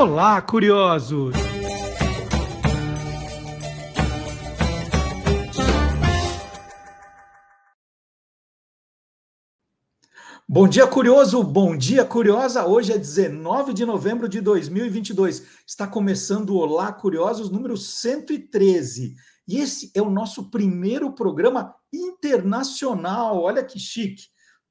Olá, curiosos! Bom dia, curioso! Bom dia, curiosa! Hoje é 19 de novembro de 2022. Está começando o Olá, Curiosos número 113. E esse é o nosso primeiro programa internacional. Olha que chique!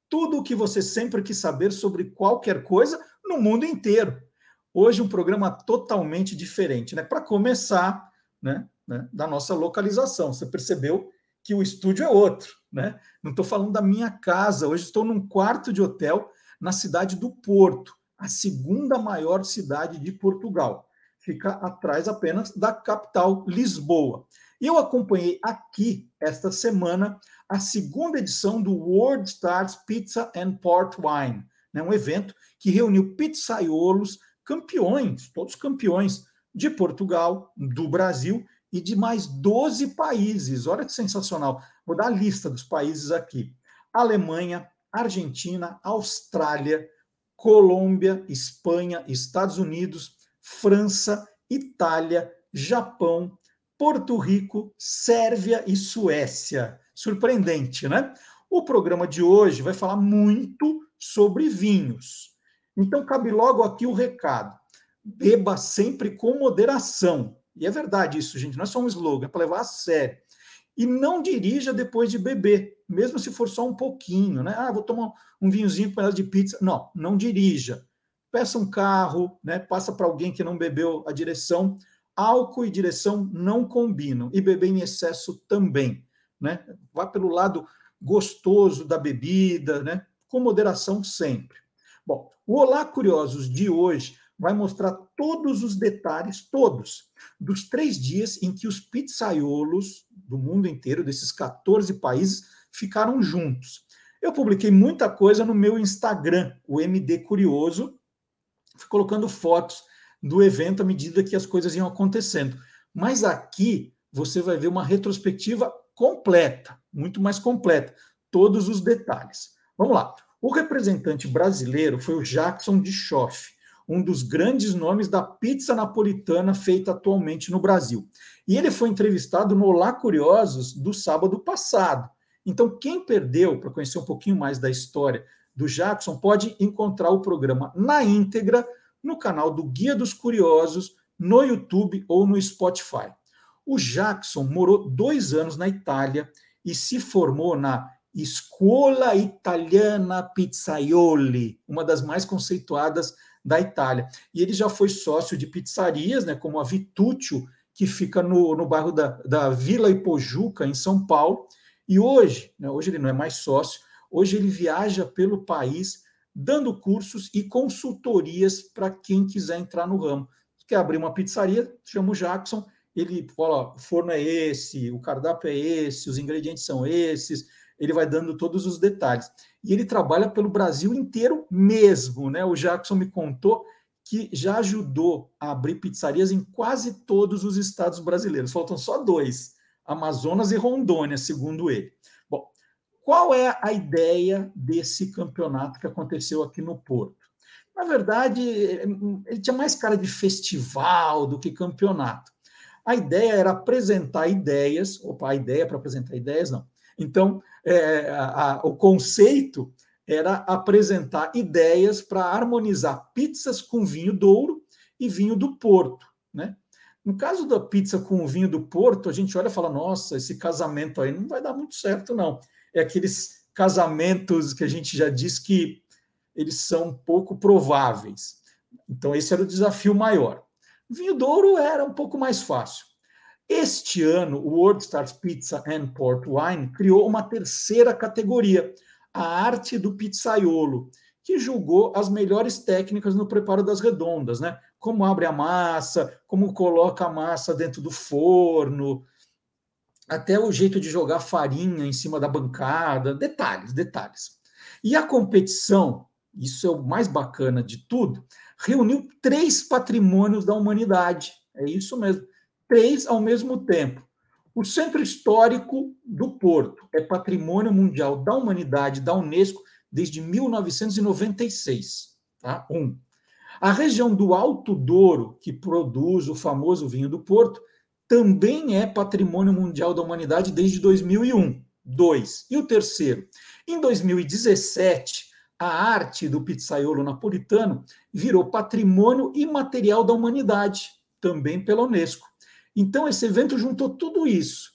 Tudo o que você sempre quis saber sobre qualquer coisa no mundo inteiro. Hoje um programa totalmente diferente, né? Para começar, né, né, da nossa localização. Você percebeu que o estúdio é outro, né? Não estou falando da minha casa. Hoje estou num quarto de hotel na cidade do Porto, a segunda maior cidade de Portugal. Fica atrás apenas da capital, Lisboa. E eu acompanhei aqui esta semana a segunda edição do World Stars Pizza and Port Wine, né? um evento que reuniu pizzaiolos, campeões, todos campeões de Portugal, do Brasil e de mais 12 países. Olha que sensacional. Vou dar a lista dos países aqui: Alemanha, Argentina, Austrália, Colômbia, Espanha, Estados Unidos, França, Itália, Japão, Porto Rico, Sérvia e Suécia. Surpreendente, né? O programa de hoje vai falar muito sobre vinhos. Então, cabe logo aqui o recado: beba sempre com moderação. E é verdade isso, gente, não é só um slogan, é para levar a sério. E não dirija depois de beber, mesmo se for só um pouquinho, né? Ah, vou tomar um vinhozinho com de pizza. Não, não dirija. Peça um carro, né? Passa para alguém que não bebeu a direção. Álcool e direção não combinam. E beber em excesso também, né? Vá pelo lado gostoso da bebida, né? Com moderação sempre. Bom, o Olá Curiosos de hoje vai mostrar todos os detalhes, todos, dos três dias em que os pizzaiolos do mundo inteiro, desses 14 países, ficaram juntos. Eu publiquei muita coisa no meu Instagram, o MD Curioso, fui colocando fotos do evento à medida que as coisas iam acontecendo. Mas aqui você vai ver uma retrospectiva completa, muito mais completa, todos os detalhes. Vamos lá. O representante brasileiro foi o Jackson de Schoff um dos grandes nomes da pizza napolitana feita atualmente no Brasil. E ele foi entrevistado no Olá Curiosos do sábado passado. Então, quem perdeu, para conhecer um pouquinho mais da história do Jackson, pode encontrar o programa na íntegra no canal do Guia dos Curiosos, no YouTube ou no Spotify. O Jackson morou dois anos na Itália e se formou na Escola Italiana Pizzaioli, uma das mais conceituadas da Itália. E ele já foi sócio de pizzarias, né, como a Vitúcio, que fica no, no bairro da, da Vila Ipojuca, em São Paulo. E hoje, né, hoje ele não é mais sócio, hoje ele viaja pelo país dando cursos e consultorias para quem quiser entrar no ramo. Quer abrir uma pizzaria, chama o Jackson, ele fala, o forno é esse, o cardápio é esse, os ingredientes são esses, ele vai dando todos os detalhes. E ele trabalha pelo Brasil inteiro mesmo, né? O Jackson me contou que já ajudou a abrir pizzarias em quase todos os estados brasileiros. Faltam só dois: Amazonas e Rondônia, segundo ele. Bom, qual é a ideia desse campeonato que aconteceu aqui no Porto? Na verdade, ele tinha mais cara de festival do que campeonato. A ideia era apresentar ideias. Opa, a ideia para apresentar ideias, não. Então, é, a, o conceito era apresentar ideias para harmonizar pizzas com vinho douro e vinho do Porto, né? No caso da pizza com o vinho do Porto, a gente olha e fala: nossa, esse casamento aí não vai dar muito certo, não. É aqueles casamentos que a gente já diz que eles são pouco prováveis. Então, esse era o desafio maior. Vinho douro era um pouco mais fácil. Este ano, o World Stars Pizza and Port Wine criou uma terceira categoria, a arte do pizzaiolo, que julgou as melhores técnicas no preparo das redondas, né? Como abre a massa, como coloca a massa dentro do forno, até o jeito de jogar farinha em cima da bancada, detalhes, detalhes. E a competição, isso é o mais bacana de tudo, reuniu três patrimônios da humanidade. É isso mesmo três ao mesmo tempo. O Centro Histórico do Porto é Patrimônio Mundial da Humanidade da Unesco desde 1996. Tá? Um. A região do Alto Douro, que produz o famoso vinho do Porto, também é patrimônio mundial da humanidade desde 2001. Dois. E o terceiro? Em 2017, a arte do pizzaiolo napolitano virou patrimônio imaterial da humanidade, também pela Unesco. Então, esse evento juntou tudo isso,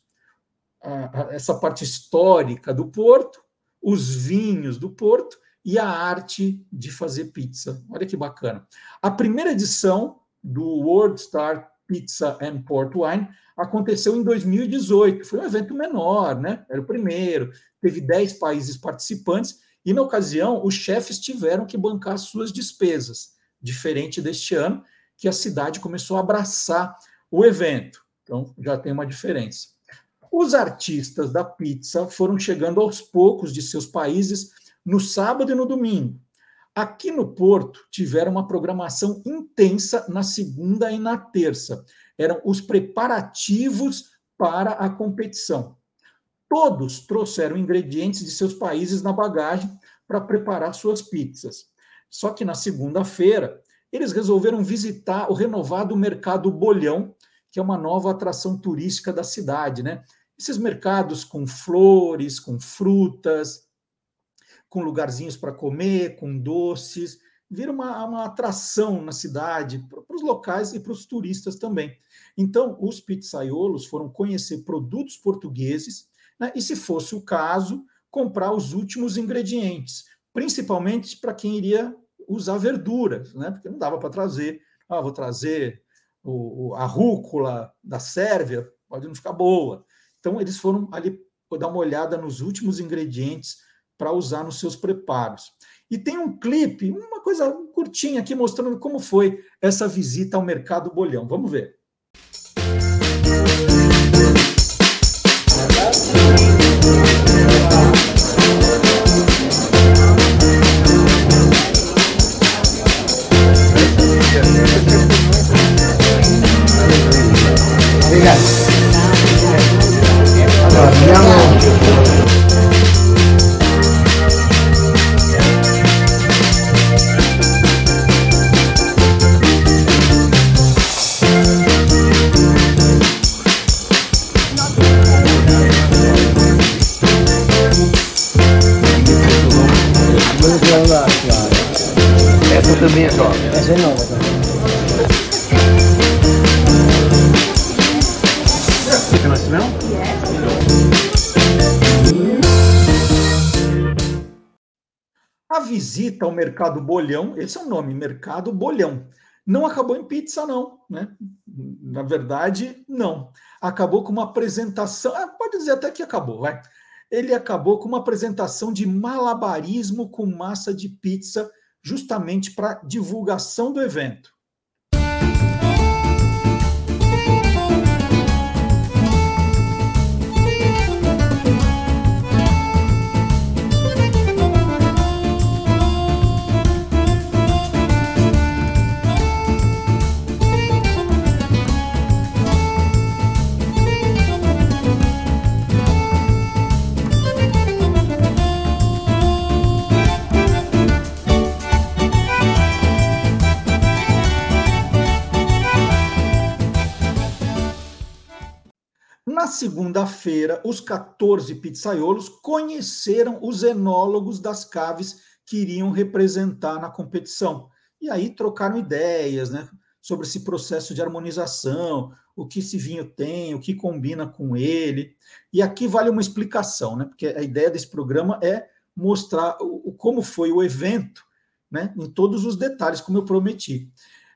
essa parte histórica do Porto, os vinhos do Porto e a arte de fazer pizza. Olha que bacana. A primeira edição do World Star Pizza and Port Wine aconteceu em 2018. Foi um evento menor, né? Era o primeiro. Teve 10 países participantes e, na ocasião, os chefes tiveram que bancar suas despesas, diferente deste ano, que a cidade começou a abraçar o evento. Então, já tem uma diferença. Os artistas da pizza foram chegando aos poucos de seus países no sábado e no domingo. Aqui no Porto, tiveram uma programação intensa na segunda e na terça. Eram os preparativos para a competição. Todos trouxeram ingredientes de seus países na bagagem para preparar suas pizzas. Só que na segunda-feira, eles resolveram visitar o renovado Mercado Bolhão, que é uma nova atração turística da cidade, né? Esses mercados com flores, com frutas, com lugarzinhos para comer, com doces, vira uma, uma atração na cidade para os locais e para os turistas também. Então, os pizzaiolos foram conhecer produtos portugueses né, e, se fosse o caso, comprar os últimos ingredientes, principalmente para quem iria usar verduras, né, porque não dava para trazer, ah, vou trazer o, a rúcula da Sérvia, pode não ficar boa. Então, eles foram ali dar uma olhada nos últimos ingredientes para usar nos seus preparos. E tem um clipe, uma coisa curtinha aqui, mostrando como foi essa visita ao Mercado Bolhão. Vamos ver. Mercado Bolhão, esse é o nome, Mercado Bolhão, não acabou em pizza, não. Né? Na verdade, não. Acabou com uma apresentação, ah, pode dizer até que acabou, vai. Ele acabou com uma apresentação de malabarismo com massa de pizza justamente para divulgação do evento. Segunda-feira, os 14 pizzaiolos conheceram os enólogos das caves que iriam representar na competição. E aí trocaram ideias né, sobre esse processo de harmonização, o que esse vinho tem, o que combina com ele. E aqui vale uma explicação, né, porque a ideia desse programa é mostrar o, como foi o evento, né, em todos os detalhes, como eu prometi.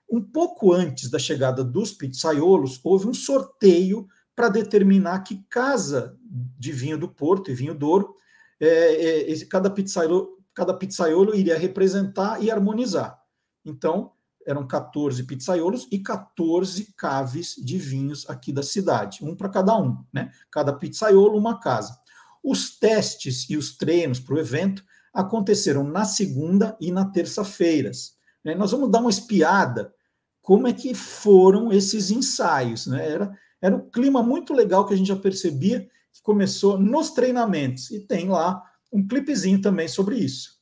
Um pouco antes da chegada dos pizzaiolos, houve um sorteio para determinar que casa de vinho do Porto e vinho Douro é, é, cada, pizzaiolo, cada pizzaiolo iria representar e harmonizar. Então, eram 14 pizzaiolos e 14 caves de vinhos aqui da cidade, um para cada um, né? Cada pizzaiolo, uma casa. Os testes e os treinos para o evento aconteceram na segunda e na terça-feiras. Né? Nós vamos dar uma espiada como é que foram esses ensaios. Né? Era, era um clima muito legal que a gente já percebia que começou nos treinamentos. E tem lá um clipezinho também sobre isso.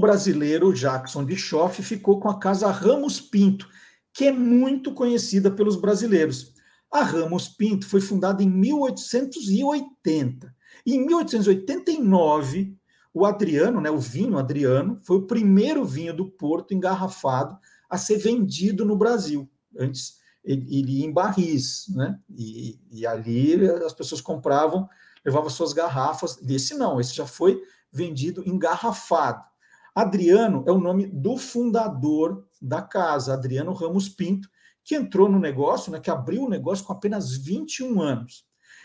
Brasileiro Jackson de Schoff ficou com a casa Ramos Pinto, que é muito conhecida pelos brasileiros. A Ramos Pinto foi fundada em 1880. E em 1889, o Adriano, né, o vinho Adriano, foi o primeiro vinho do Porto engarrafado a ser vendido no Brasil. Antes ele, ele ia em barris, né? E, e ali as pessoas compravam, levavam suas garrafas. Esse não, esse já foi vendido engarrafado. Adriano é o nome do fundador da casa, Adriano Ramos Pinto, que entrou no negócio, né, que abriu o negócio com apenas 21 anos.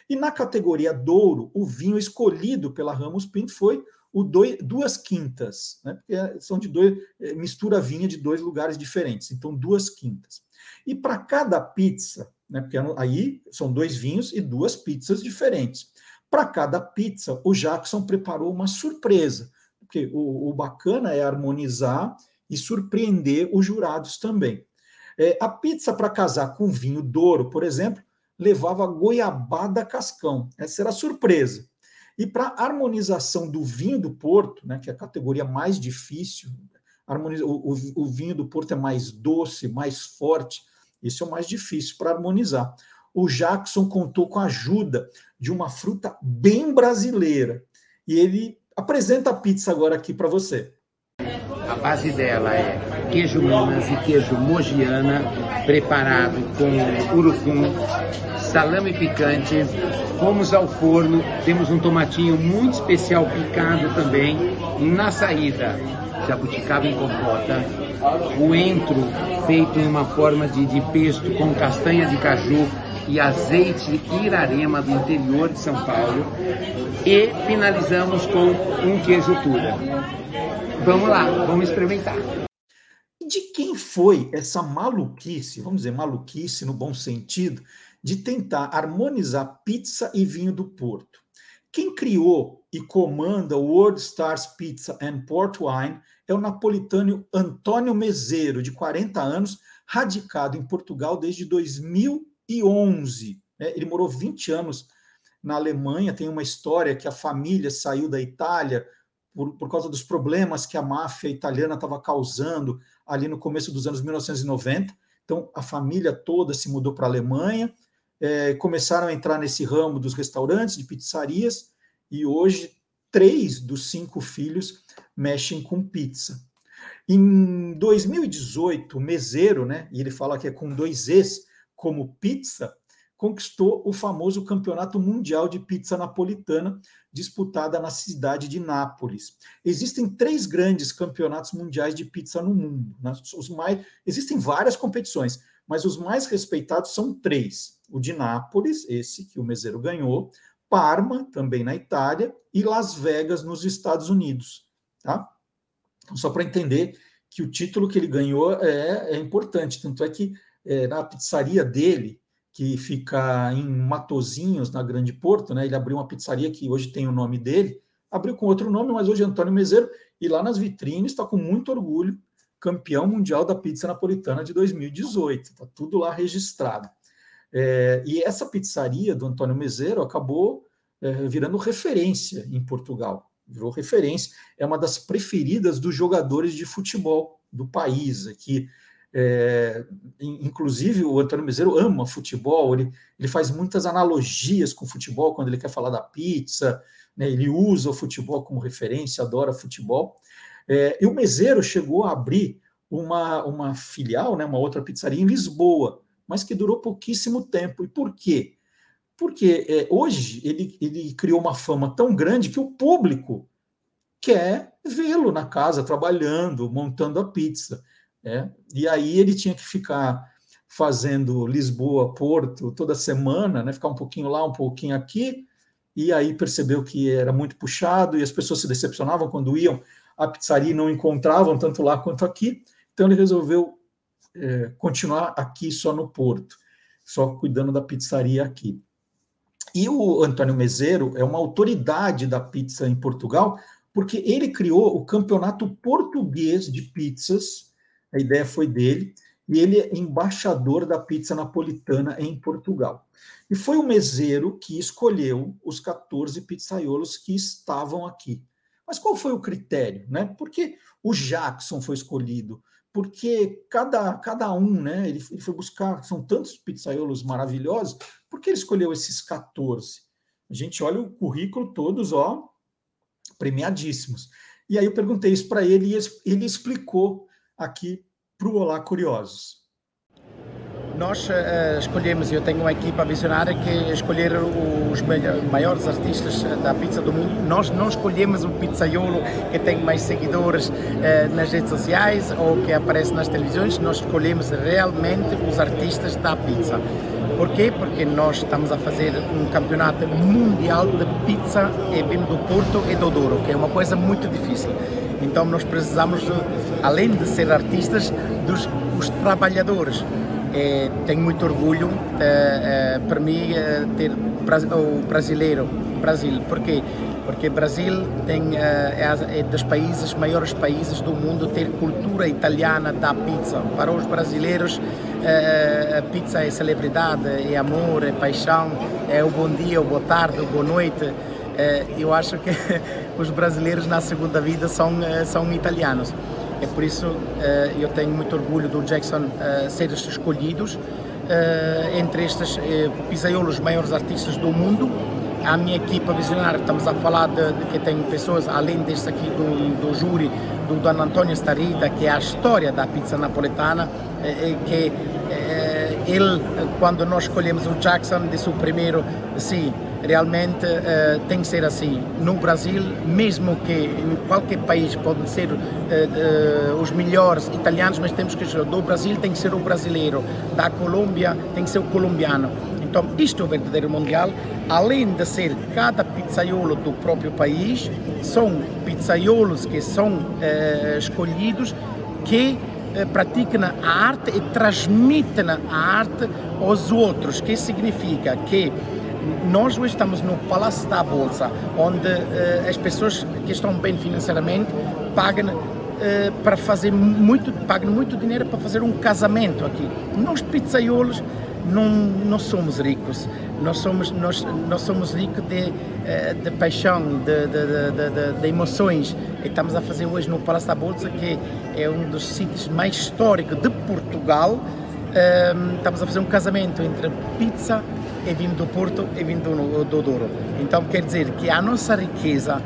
E na categoria Douro, o vinho escolhido pela Ramos Pinto foi o dois, duas quintas, né? Porque são de dois, é, mistura vinha de dois lugares diferentes, então duas quintas. E para cada pizza, né? Porque aí são dois vinhos e duas pizzas diferentes. Para cada pizza, o Jackson preparou uma surpresa, porque o, o bacana é harmonizar e surpreender os jurados também. É, a pizza para casar com vinho Douro, por exemplo, levava goiabada cascão. Essa era a surpresa. E para harmonização do vinho do Porto, né, que é a categoria mais difícil, harmoniza, o, o, o vinho do Porto é mais doce, mais forte, esse é o mais difícil para harmonizar. O Jackson contou com a ajuda de uma fruta bem brasileira. E ele apresenta a pizza agora aqui para você. A base dela é queijo Minas e queijo Mogiana, preparado com urucum, salame picante. Fomos ao forno, temos um tomatinho muito especial picado também. Na saída, jabuticaba em compota, o entro feito em uma forma de, de pesto com castanha de caju e azeite Irarema do interior de São Paulo e finalizamos com um queijo tura. Vamos lá, vamos experimentar. De quem foi essa maluquice, vamos dizer maluquice no bom sentido, de tentar harmonizar pizza e vinho do Porto? Quem criou e comanda o World Stars Pizza and Port Wine é o napolitano Antônio Mezeiro, de 40 anos, radicado em Portugal desde 2011. Né? Ele morou 20 anos na Alemanha, tem uma história que a família saiu da Itália por, por causa dos problemas que a máfia italiana estava causando ali no começo dos anos 1990. Então, a família toda se mudou para a Alemanha, é, começaram a entrar nesse ramo dos restaurantes, de pizzarias, e hoje três dos cinco filhos mexem com pizza. Em 2018, o Meseiro, né, e ele fala que é com dois Es, como pizza, conquistou o famoso Campeonato Mundial de Pizza Napolitana, disputada na cidade de Nápoles. Existem três grandes campeonatos mundiais de pizza no mundo. Né? Os mais, existem várias competições, mas os mais respeitados são três: o de Nápoles, esse que o Meseiro ganhou, Parma, também na Itália, e Las Vegas, nos Estados Unidos. Tá? Então, só para entender que o título que ele ganhou é, é importante, tanto é que é, na pizzaria dele, que fica em Matozinhos, na Grande Porto, né? Ele abriu uma pizzaria que hoje tem o nome dele, abriu com outro nome, mas hoje é Antônio Mezeiro, e lá nas vitrines está com muito orgulho, campeão mundial da pizza napolitana de 2018. Está tudo lá registrado. É, e essa pizzaria do Antônio Mezeiro acabou é, virando referência em Portugal. Virou referência, é uma das preferidas dos jogadores de futebol do país aqui. Inclusive, o Antônio Miseiro ama futebol, ele, ele faz muitas analogias com futebol quando ele quer falar da pizza, né, ele usa o futebol como referência, adora futebol. É, e o Meseiro chegou a abrir uma, uma filial, né, uma outra pizzaria em Lisboa, mas que durou pouquíssimo tempo. E por quê? Porque é, hoje ele, ele criou uma fama tão grande que o público quer vê-lo na casa, trabalhando, montando a pizza. É, e aí ele tinha que ficar fazendo Lisboa, Porto toda semana, né, ficar um pouquinho lá, um pouquinho aqui, e aí percebeu que era muito puxado e as pessoas se decepcionavam quando iam à pizzaria e não encontravam tanto lá quanto aqui. Então ele resolveu é, continuar aqui só no Porto, só cuidando da pizzaria aqui. E o Antônio Mezeiro é uma autoridade da pizza em Portugal, porque ele criou o Campeonato Português de Pizzas, a ideia foi dele, e ele é embaixador da pizza napolitana em Portugal. E foi o meseiro que escolheu os 14 pizzaiolos que estavam aqui. Mas qual foi o critério? Né? Por que o Jackson foi escolhido? Porque cada, cada um, né? Ele, ele foi buscar, são tantos pizzaiolos maravilhosos, por que ele escolheu esses 14? A gente olha o currículo, todos, ó, premiadíssimos. E aí eu perguntei isso para ele e ele explicou aqui para o Olá Curiosos. Nós uh, escolhemos, eu tenho uma equipa visionária que escolher os maiores artistas da pizza do mundo. Nós não escolhemos o pizzaiolo que tem mais seguidores uh, nas redes sociais ou que aparece nas televisões, nós escolhemos realmente os artistas da pizza. Por quê? Porque nós estamos a fazer um campeonato mundial de pizza e vinho do Porto e do Douro, que é uma coisa muito difícil. Então nós precisamos, além de ser artistas, dos os trabalhadores é, tenho muito orgulho é, para mim ter o brasileiro, Brasil. Por quê? Porque Brasil tem, é, é dos países, maiores países do mundo ter cultura italiana da pizza. Para os brasileiros, a pizza é celebridade, é amor, é paixão, é o bom dia, o boa tarde, o boa noite. Eu acho que os brasileiros na segunda vida são, são italianos. É por isso uh, eu tenho muito orgulho do Jackson uh, ser escolhidos entre estes pisaiolos maiores artistas do mundo. A minha equipa visionária, estamos a falar de, de que tem pessoas, além deste aqui do, do júri, do Don Antonio Starida, que é a história da pizza napoletana, que ele, quando nós escolhemos o Jackson, disse o primeiro, sim, realmente uh, tem que ser assim. No Brasil, mesmo que em qualquer país podem ser uh, uh, os melhores italianos, mas temos que do Brasil tem que ser o brasileiro, da Colômbia tem que ser o colombiano. Então, isto é o verdadeiro mundial. Além de ser cada pizzaiolo do próprio país, são pizzaiolos que são escolhidos que praticam a arte e transmitem a arte aos outros, que significa que nós hoje estamos no Palácio da Bolsa, onde uh, as pessoas que estão bem financeiramente pagam uh, para fazer muito, pagam muito dinheiro para fazer um casamento aqui. Nós pizzaiolos não, não somos ricos, nós somos, nós, nós somos ricos de, eh, de paixão, de, de, de, de, emoções. E estamos a fazer hoje no Palácio da Bolsa, que é um dos sítios mais históricos de Portugal. estamos a fazer um casamento entre pizza é vindo do Porto e vindo do, do Douro. Então quer dizer que a nossa riqueza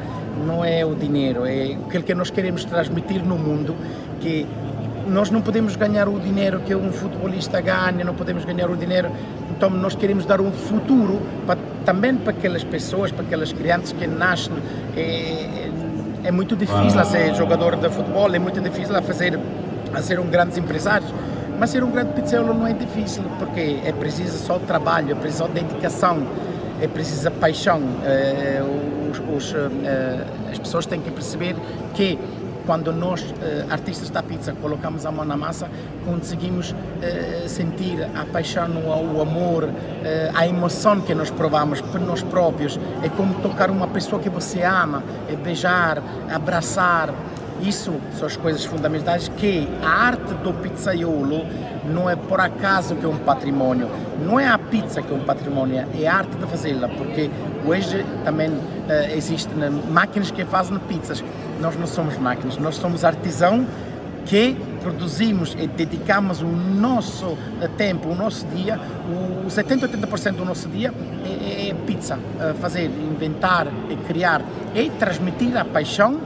não é o dinheiro, é aquilo que nós queremos transmitir no mundo, que nós não podemos ganhar o dinheiro que um futebolista ganha, não podemos ganhar o dinheiro, então nós queremos dar um futuro para, também para aquelas pessoas, para aquelas crianças que nascem. É, é muito difícil a ser jogador de futebol, é muito difícil a fazer a ser um grande empresário mas ser um grande pizzaiolo não é difícil, porque é preciso só trabalho, é preciso dedicação, é preciso paixão. É, os, os, é, as pessoas têm que perceber que quando nós, eh, artistas da pizza, colocamos a mão na massa, conseguimos eh, sentir a paixão, o amor, eh, a emoção que nós provamos por nós próprios. É como tocar uma pessoa que você ama, é beijar, abraçar, isso são as coisas fundamentais que a arte do pizzaiolo não é por acaso que é um patrimônio. Não é a pizza que é um patrimônio, é a arte de fazê-la, porque hoje também uh, existem máquinas que fazem pizzas. Nós não somos máquinas, nós somos artesão que produzimos e dedicamos o nosso eh, tempo, o nosso dia, o 70, 80% do nosso dia é, é pizza, uh, fazer, inventar e criar e transmitir a paixão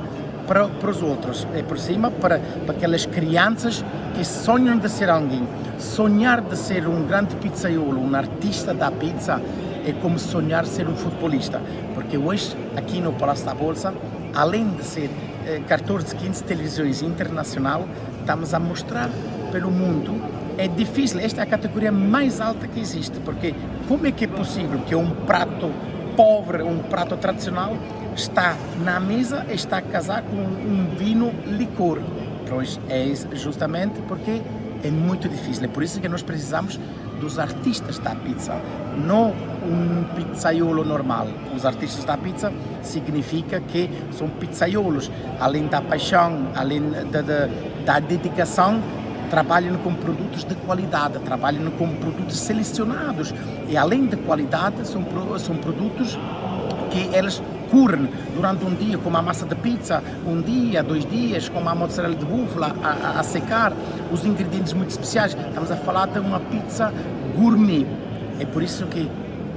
para, para os outros, é por cima para, para aquelas crianças que sonham de ser alguém. Sonhar de ser um grande pizzaiolo, um artista da pizza, é como sonhar ser um futebolista. Porque hoje, aqui no Palácio da Bolsa, além de ser eh, 14, 15 televisões internacional, estamos a mostrar pelo mundo. É difícil, esta é a categoria mais alta que existe, porque como é que é possível que um prato pobre, um prato tradicional, está na mesa, está a casar com um vinho licor. Pois é justamente porque é muito difícil. É por isso que nós precisamos dos artistas da pizza, não um pizzaiolo normal. Os artistas da pizza significa que são pizzaiolos, além da paixão, além da, da, da dedicação, trabalham com produtos de qualidade, trabalham com produtos selecionados e além de qualidade são, são produtos que eles decorrem durante um dia com a massa de pizza, um dia, dois dias, com a mozzarella de búfala a, a, a secar, os ingredientes muito especiais. Estamos a falar de uma pizza gourmet. É por isso que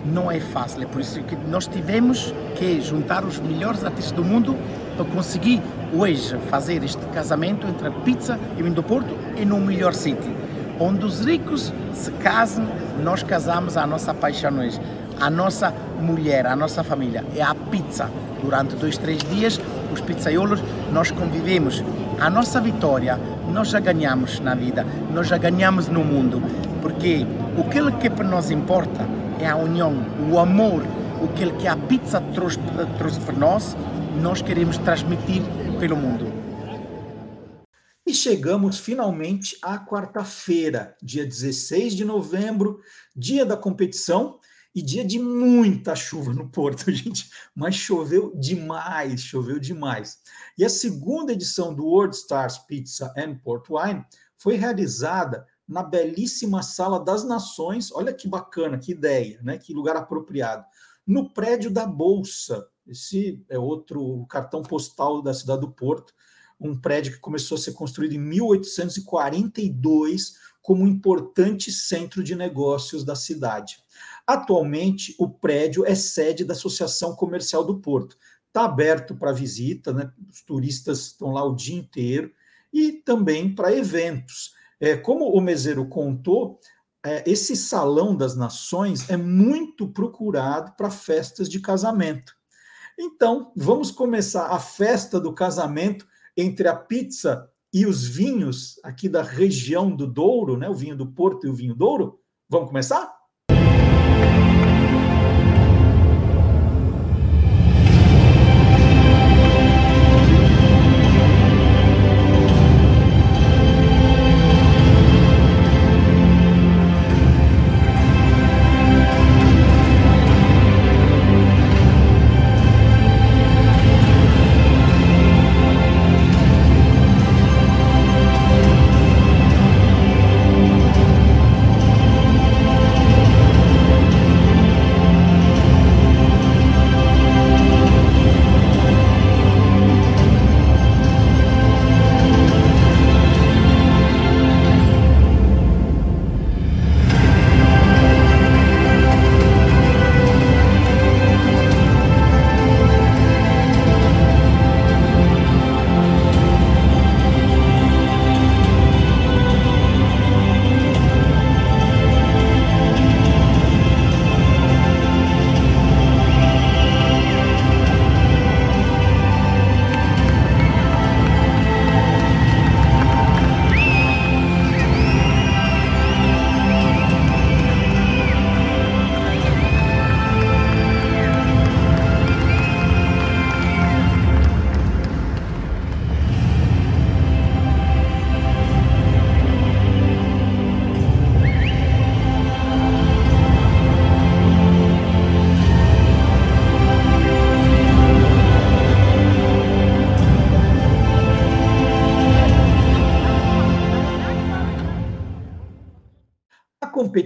não é fácil, é por isso que nós tivemos que juntar os melhores artistas do mundo para conseguir hoje fazer este casamento entre a pizza e o vinho do Porto e no melhor sítio. Onde os ricos se casam, nós casamos a nossa paixão hoje. A nossa mulher, a nossa família é a pizza. Durante dois, três dias, os pizzaiolos, nós convivemos. A nossa vitória, nós já ganhamos na vida, nós já ganhamos no mundo. Porque o que para nós importa é a união, o amor, o que a pizza trouxe, trouxe para nós, nós queremos transmitir pelo mundo. E chegamos finalmente à quarta-feira, dia 16 de novembro, dia da competição e dia de muita chuva no Porto, gente. Mas choveu demais, choveu demais. E a segunda edição do World Stars Pizza and Port Wine foi realizada na belíssima Sala das Nações. Olha que bacana, que ideia, né? Que lugar apropriado. No prédio da Bolsa, esse é outro cartão postal da cidade do Porto, um prédio que começou a ser construído em 1842 como um importante centro de negócios da cidade. Atualmente, o prédio é sede da Associação Comercial do Porto. Está aberto para visita, né? os turistas estão lá o dia inteiro, e também para eventos. É, como o Meseiro contou, é, esse Salão das Nações é muito procurado para festas de casamento. Então, vamos começar a festa do casamento entre a pizza e os vinhos aqui da região do Douro, né? O vinho do Porto e o vinho Douro. Vamos começar?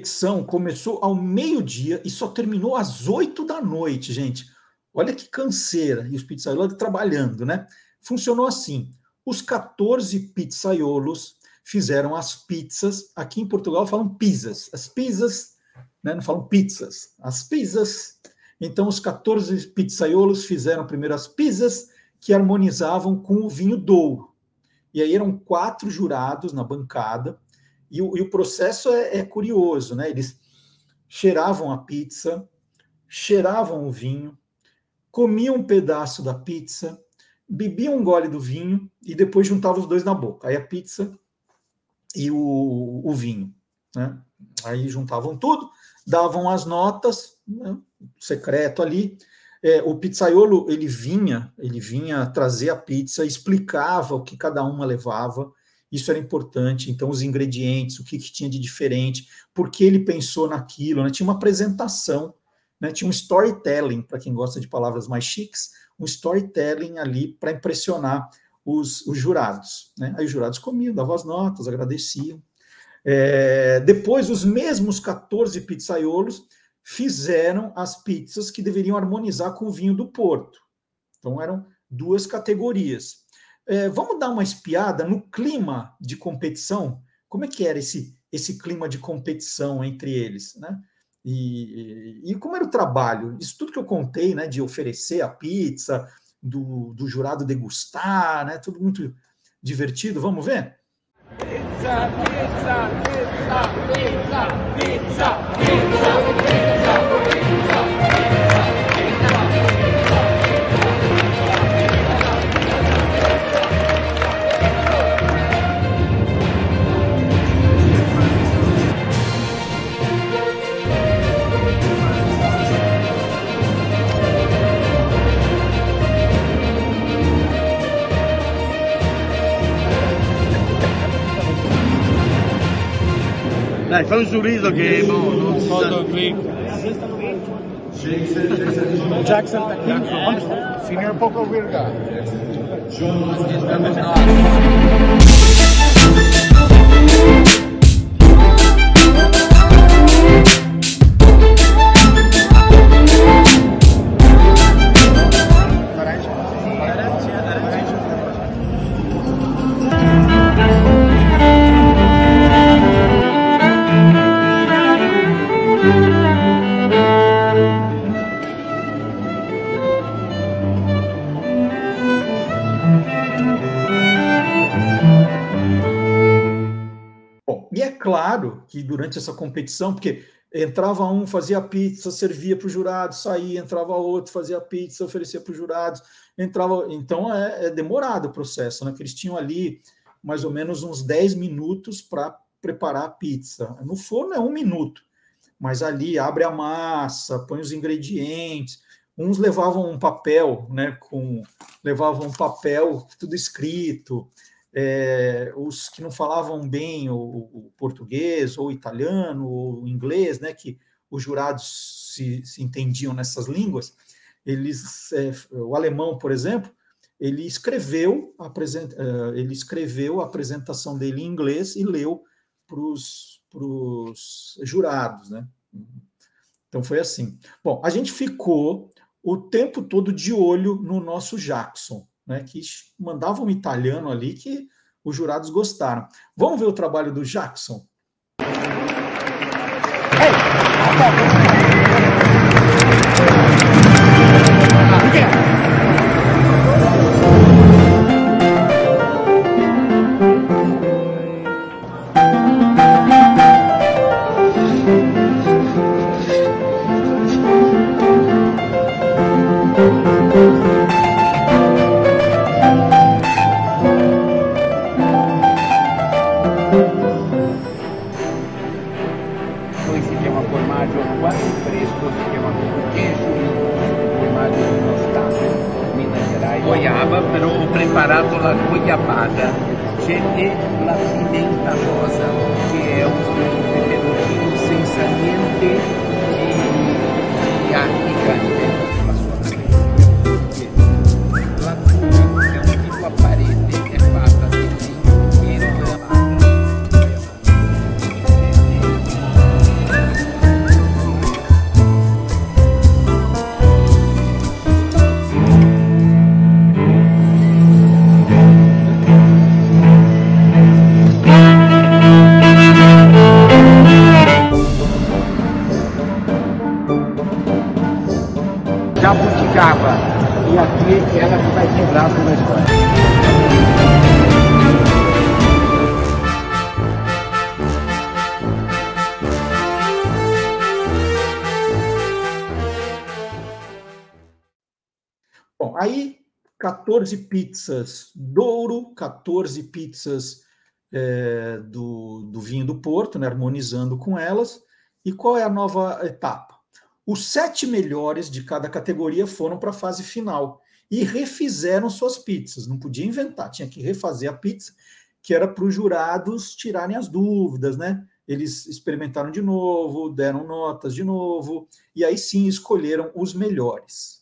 Competição começou ao meio-dia e só terminou às oito da noite, gente. Olha que canseira. E os pizzaiolos trabalhando, né? Funcionou assim. Os 14 pizzaiolos fizeram as pizzas. Aqui em Portugal falam pizzas. As pizzas, né? não falam pizzas. As pizzas. Então, os 14 pizzaiolos fizeram primeiro as pizzas que harmonizavam com o vinho douro. E aí eram quatro jurados na bancada e o, e o processo é, é, curioso, né? Eles cheiravam a pizza, cheiravam o vinho, comiam um pedaço da pizza, bebiam um gole do vinho e depois juntavam os dois na boca. Aí a pizza e o, o vinho, né? Aí juntavam tudo, davam as notas, né? secreto ali. É, o pizzaiolo ele vinha, ele vinha trazer a pizza, explicava o que cada uma levava, isso era importante. Então, os ingredientes, o que, que tinha de diferente, por que ele pensou naquilo, né? tinha uma apresentação, né? tinha um storytelling, para quem gosta de palavras mais chiques, um storytelling ali para impressionar os, os jurados. Né? Aí os jurados comiam, davam as notas, agradeciam. É, depois, os mesmos 14 pizzaiolos fizeram as pizzas que deveriam harmonizar com o vinho do Porto. Então eram duas categorias. É, vamos dar uma espiada no clima de competição. Como é que era esse, esse clima de competição entre eles, né? E, e, e como era o trabalho? Isso tudo que eu contei, né? De oferecer a pizza, do, do jurado degustar, né? Tudo muito divertido. Vamos ver? Pizza, pizza, pizza, pizza, pizza, pizza, pizza, pizza. Dai, fai un sorriso che boh, non si Foto qui. Jackson aqui. Signor Poco Virga. Durante essa competição, porque entrava um, fazia pizza, servia para o jurado, saía, entrava outro, fazia pizza, oferecia para os jurados, entrava. Então é, é, demorado o processo, né? Que eles tinham ali mais ou menos uns 10 minutos para preparar a pizza. No forno é um minuto, mas ali abre a massa, põe os ingredientes. Uns levavam um papel, né? Com levavam um papel tudo escrito é, os que não falavam bem o, o, português, ou italiano, ou inglês, né, que os jurados se, se entendiam nessas línguas, eles, é, o alemão, por exemplo, ele escreveu, é, ele escreveu a apresentação dele em inglês e leu para os jurados, né? Então foi assim. Bom, a gente ficou o tempo todo de olho no nosso Jackson né, que mandava um italiano ali que os jurados gostaram. Vamos ver o trabalho do Jackson? Poi 14 pizzas Douro, 14 pizzas é, do, do vinho do Porto, né, harmonizando com elas. E qual é a nova etapa? Os sete melhores de cada categoria foram para a fase final e refizeram suas pizzas. Não podia inventar, tinha que refazer a pizza, que era para os jurados tirarem as dúvidas, né? Eles experimentaram de novo, deram notas de novo, e aí sim escolheram os melhores.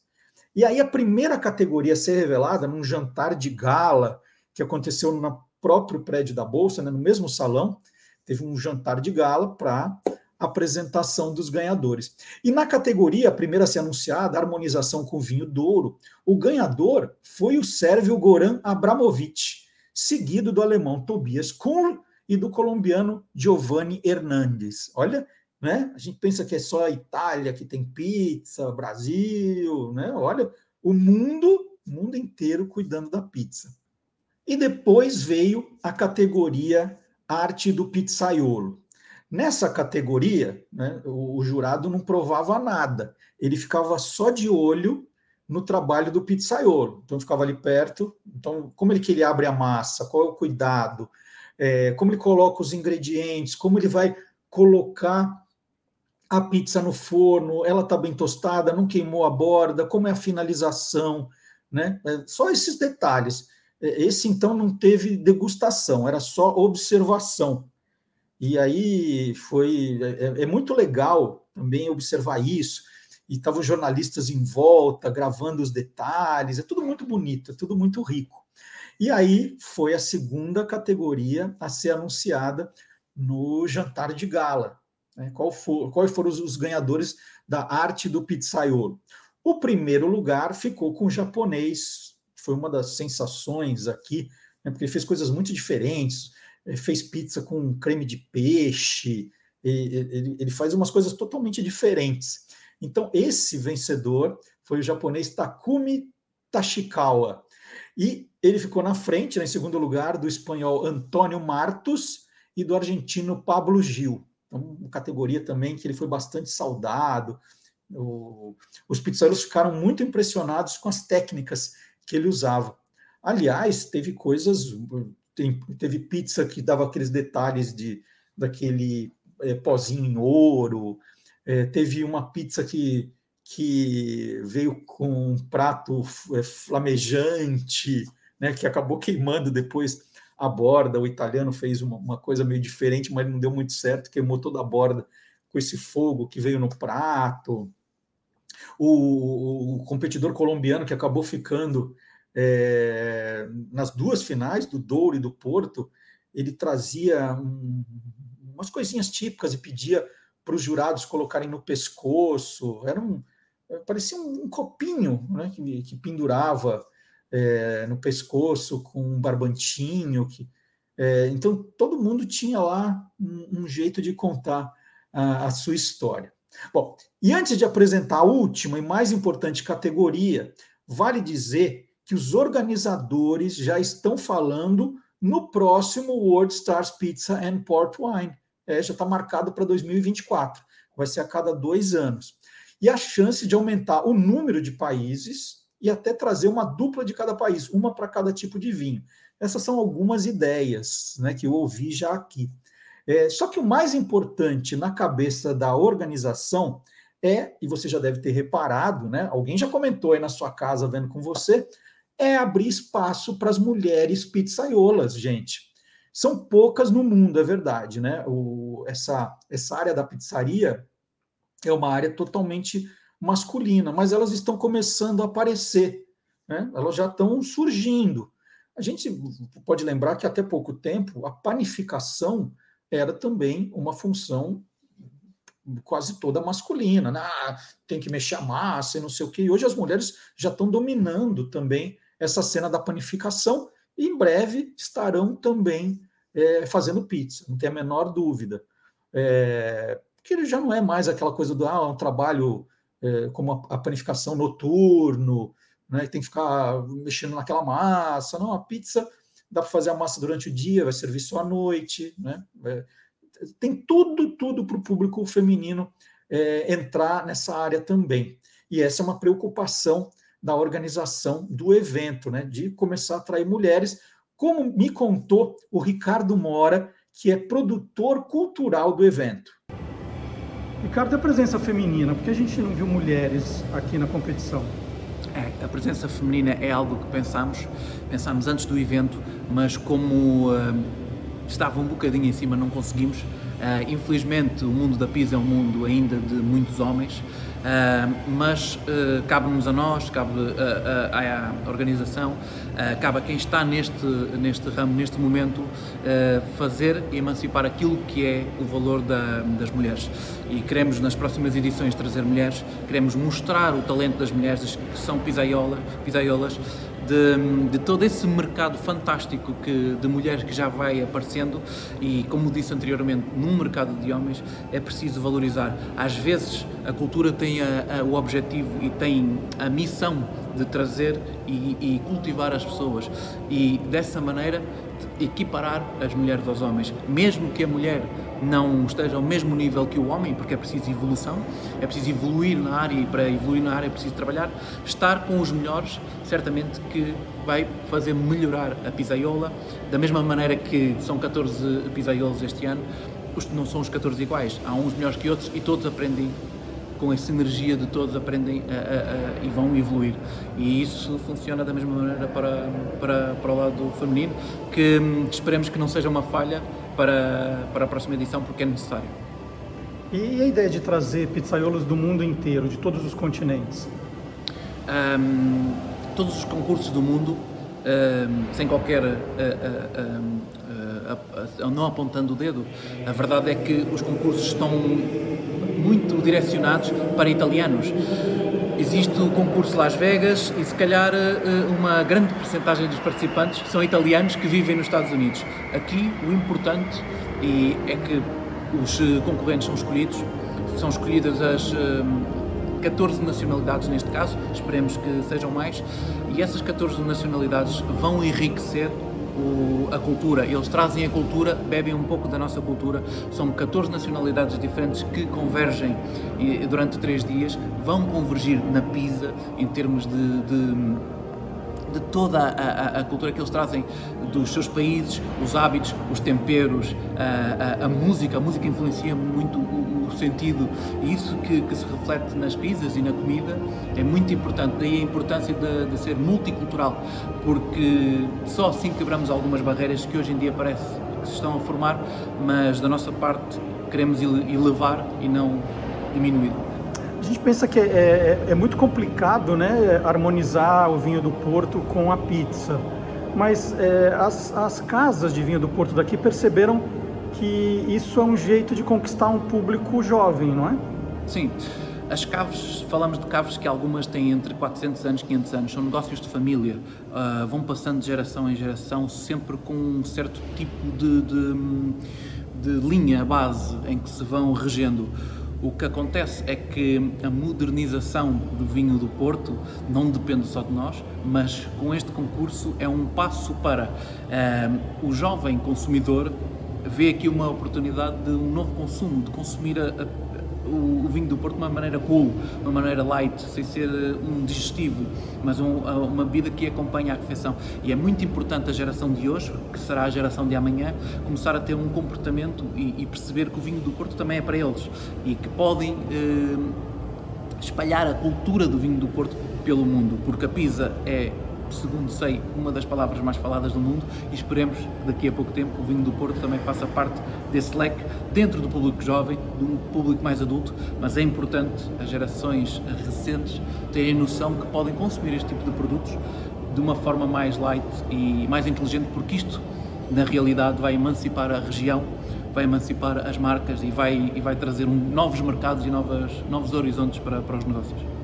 E aí a primeira categoria a ser revelada num jantar de gala que aconteceu no próprio prédio da Bolsa, né, no mesmo salão, teve um jantar de gala para apresentação dos ganhadores. E na categoria, a primeira a ser anunciada, harmonização com vinho douro, o ganhador foi o sérvio Goran Abramovic, seguido do alemão Tobias Kuhn e do colombiano Giovanni Hernandes. Olha, né? A gente pensa que é só a Itália que tem pizza, Brasil, né? Olha, o mundo, mundo inteiro cuidando da pizza. E depois veio a categoria arte do pizzaiolo. Nessa categoria, né, o, o jurado não provava nada, ele ficava só de olho no trabalho do pizzaiolo. Então, ficava ali perto. Então, como ele que ele abre a massa, qual é o cuidado, é, como ele coloca os ingredientes, como ele vai colocar a pizza no forno, ela está bem tostada, não queimou a borda, como é a finalização, né? É, só esses detalhes. É, esse, então, não teve degustação, era só observação. E aí foi. É, é muito legal também observar isso. E estavam jornalistas em volta, gravando os detalhes, é tudo muito bonito, é tudo muito rico. E aí foi a segunda categoria a ser anunciada no jantar de gala. Né? Qual for, quais foram os, os ganhadores da arte do pizzaiolo? O primeiro lugar ficou com o japonês, foi uma das sensações aqui, né? porque ele fez coisas muito diferentes, ele fez pizza com creme de peixe, ele, ele faz umas coisas totalmente diferentes. Então, esse vencedor foi o japonês Takumi Tashikawa. E ele ficou na frente, né, em segundo lugar, do espanhol Antônio Martos e do argentino Pablo Gil. Então, uma categoria também que ele foi bastante saudado. O, os pizzaiolo ficaram muito impressionados com as técnicas que ele usava. Aliás, teve coisas, tem, teve pizza que dava aqueles detalhes de daquele é, pozinho em ouro, é, teve uma pizza que, que veio com um prato é, flamejante, né, que acabou queimando depois a borda. O italiano fez uma, uma coisa meio diferente, mas não deu muito certo, queimou toda a borda com esse fogo que veio no prato. O, o competidor colombiano que acabou ficando é, nas duas finais, do Douro e do Porto, ele trazia um, umas coisinhas típicas e pedia para os jurados colocarem no pescoço. Era um, parecia um, um copinho né, que, que pendurava é, no pescoço com um barbantinho. Que, é, então, todo mundo tinha lá um, um jeito de contar a, a, sua história. Bom, e antes de apresentar a última e mais importante categoria, vale dizer que os organizadores já estão falando no próximo World Stars Pizza and Port Wine. É, já está marcado para 2024, vai ser a cada dois anos. E a chance de aumentar o número de países e até trazer uma dupla de cada país, uma para cada tipo de vinho. Essas são algumas ideias né, que eu ouvi já aqui. É, só que o mais importante na cabeça da organização é, e você já deve ter reparado, né? Alguém já comentou aí na sua casa vendo com você, é abrir espaço para as mulheres pizzaiolas, gente. São poucas no mundo, é verdade, né? O, essa, essa área da pizzaria é uma área totalmente masculina, mas elas estão começando a aparecer, né? elas já estão surgindo. A gente pode lembrar que até pouco tempo a panificação era também uma função quase toda masculina, né? Ah, tem que mexer a massa e não sei o que. E hoje as mulheres já estão dominando também essa cena da panificação e em breve estarão também é, fazendo pizza, não tem a menor dúvida. É, porque ele já não é mais aquela coisa do ah, um trabalho é, como a, a panificação noturno, né, tem que ficar mexendo naquela massa. Não, a pizza dá para fazer a massa durante o dia, vai servir só à noite. Né? É, tem tudo, tudo para o público feminino é, entrar nessa área também. E essa é uma preocupação da organização do evento, né, de começar a atrair mulheres, como me contou o Ricardo Mora, que é produtor cultural do evento. Ricardo, a presença feminina, por que a gente não viu mulheres aqui na competição? É, a presença feminina é algo que pensamos, pensámos antes do evento, mas como uh, estava um bocadinho em cima não conseguimos. Uh, infelizmente o mundo da pizza é um mundo ainda de muitos homens Uh, mas uh, cabe-nos a nós, cabe à organização, uh, cabe a quem está neste, neste ramo, neste momento, fazer e emancipar aquilo que é o valor da, das mulheres. E queremos, nas próximas edições, trazer mulheres, queremos mostrar o talento das mulheres que são pisaiola, pisaiolas, de, de, todo esse mercado fantástico que, de mulheres que já vai aparecendo e, como disse anteriormente, num mercado de homens é preciso valorizar. Às vezes a cultura tem a, a, o objetivo e tem a missão de trazer e, e cultivar as pessoas. E dessa maneira equiparar as mulheres aos homens, mesmo que a mulher não esteja ao mesmo nível que o homem, porque é preciso evolução, é preciso evoluir na área e para evoluir na área é preciso trabalhar, estar com os melhores, certamente que vai fazer melhorar a pisaiola, da mesma maneira que são 14 pisaiolos este ano, não são os 14 iguais, há uns melhores que outros e todos aprendem com essa energia de todos aprendem a, a, a, e vão evoluir. E isso funciona da mesma maneira para, para, para o lado feminino, que, que esperemos que não seja uma falha para, para a próxima edição, porque é necessário. E a ideia de trazer pizzaiolos do mundo inteiro, de todos os continentes? Um, todos os concursos do mundo, um, sem qualquer. Uh, uh, uh, não apontando o dedo, a verdade é que os concursos estão muito direcionados para italianos. Existe o concurso Las Vegas e se calhar eh, uma grande porcentagem dos participantes são italianos que vivem nos Estados Unidos. Aqui o importante é que os eh, concorrentes são escolhidos, são escolhidas as 14 eh, nacionalidades neste caso, esperemos que sejam mais, e essas 14 nacionalidades vão enriquecer o, a cultura. Eles trazem a cultura, bebem um pouco da nossa cultura. São 14 nacionalidades diferentes que convergem durante três dias, vão convergir na Pisa em termos de, de de toda a, a, a, cultura que eles trazem dos seus países, os hábitos, os temperos, a, a música. A música influencia muito o, o sentido e isso que, que, se reflete nas pizzas e na comida é muito importante. Daí a importância de, de, ser multicultural, porque só assim quebramos algumas barreiras que hoje em dia parece que se estão a formar, mas da nossa parte queremos elevar e não diminuir. Gente pensa que é, é, é, muito complicado né, harmonizar o vinho do Porto com a pizza, mas é, as, as casas de vinho do Porto daqui perceberam que isso é um jeito de conquistar um público jovem, não é? Sim. As caves, falamos de caves que algumas têm entre 400 anos e 500 anos, são negócios de família, uh, vão passando de geração em geração, sempre com um certo tipo de, de, de linha base em que se vão regendo. O que acontece é que a modernização do vinho do Porto não depende só de nós, mas com este concurso é um passo para uh, o jovem consumidor ver aqui uma oportunidade de um novo consumo, de consumir a, a o, o, vinho do Porto de uma maneira cool, uma maneira light, sem ser eh, um digestivo, mas um, uma bebida que acompanha a refeição. E é muito importante a geração de hoje, que será a geração de amanhã, começar a ter um comportamento e, e perceber que o vinho do Porto também é para eles e que podem eh, espalhar a cultura do vinho do Porto pelo mundo, porque a pizza é segundo sei, uma das palavras mais faladas do mundo e esperemos que daqui a pouco tempo o vinho do Porto também faça parte desse leque dentro do público jovem, de um público mais adulto, mas é importante as gerações recentes terem noção que podem consumir este tipo de produtos de uma forma mais light e mais inteligente, porque isto, na realidade, vai emancipar a região, vai emancipar as marcas e vai, e vai trazer um, novos mercados e novas, novos horizontes para, para os negócios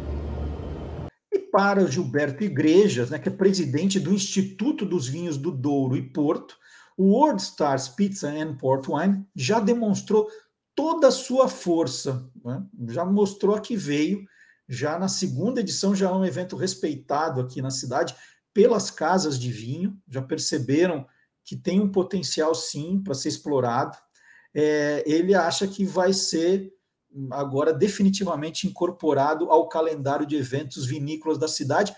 para Gilberto Igrejas, né, que é presidente do Instituto dos Vinhos do Douro e Porto, o World Stars Pizza and Port Wine já demonstrou toda a sua força, né? já mostrou a que veio, já na segunda edição já é um evento respeitado aqui na cidade pelas casas de vinho, já perceberam que tem um potencial sim para ser explorado. É, ele acha que vai ser agora definitivamente incorporado ao calendário de eventos vinícolas da cidade,